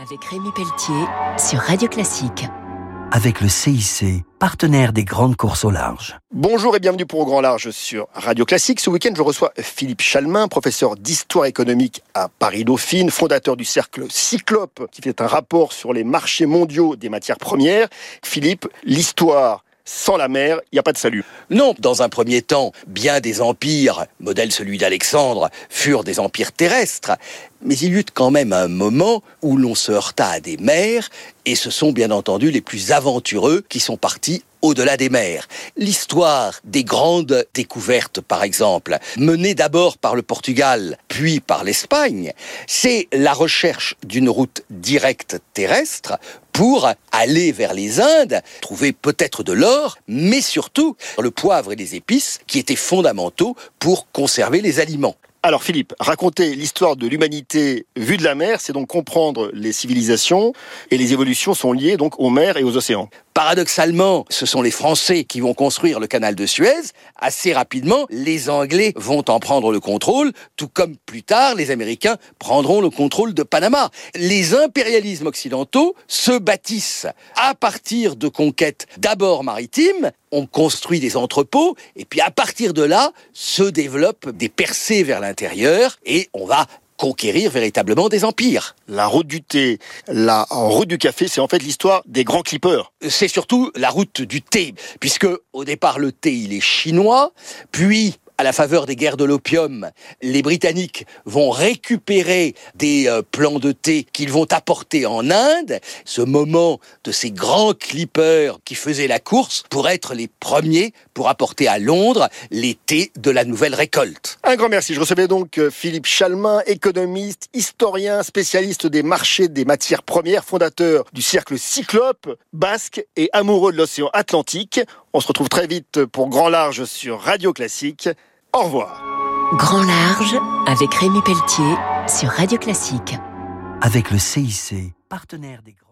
Avec Rémi Pelletier sur Radio Classique. Avec le CIC, partenaire des grandes courses au large. Bonjour et bienvenue pour Au Grand Large sur Radio Classique. Ce week-end, je reçois Philippe Chalmin, professeur d'histoire économique à Paris-Dauphine, fondateur du cercle Cyclope, qui fait un rapport sur les marchés mondiaux des matières premières. Philippe, l'histoire sans la mer, il n'y a pas de salut. Non, dans un premier temps, bien des empires, modèle celui d'Alexandre, furent des empires terrestres, mais il y eut quand même un moment où l'on se heurta à des mers, et ce sont bien entendu les plus aventureux qui sont partis au-delà des mers. L'histoire des grandes découvertes, par exemple, menée d'abord par le Portugal, puis par l'Espagne, c'est la recherche d'une route directe terrestre pour aller vers les Indes, trouver peut-être de l'or, mais surtout le poivre et les épices qui étaient fondamentaux pour conserver les aliments. Alors Philippe, raconter l'histoire de l'humanité vue de la mer, c'est donc comprendre les civilisations et les évolutions sont liées donc aux mers et aux océans. Paradoxalement, ce sont les Français qui vont construire le canal de Suez. Assez rapidement, les Anglais vont en prendre le contrôle, tout comme plus tard, les Américains prendront le contrôle de Panama. Les impérialismes occidentaux se bâtissent à partir de conquêtes d'abord maritimes, on construit des entrepôts, et puis à partir de là, se développent des percées vers l'intérieur, et on va conquérir véritablement des empires. La route du thé, la route du café, c'est en fait l'histoire des grands clippers. C'est surtout la route du thé, puisque au départ le thé il est chinois, puis à la faveur des guerres de l'opium, les Britanniques vont récupérer des euh, plants de thé qu'ils vont apporter en Inde. Ce moment de ces grands clippers qui faisaient la course pour être les premiers pour apporter à Londres les thés de la nouvelle récolte. Un grand merci. Je recevais donc euh, Philippe Chalmin, économiste, historien, spécialiste des marchés des matières premières, fondateur du cercle Cyclope, basque et amoureux de l'océan Atlantique. On se retrouve très vite pour Grand Large sur Radio Classique. Au revoir. Grand Large avec Rémi Pelletier sur Radio Classique. Avec le CIC, partenaire des grands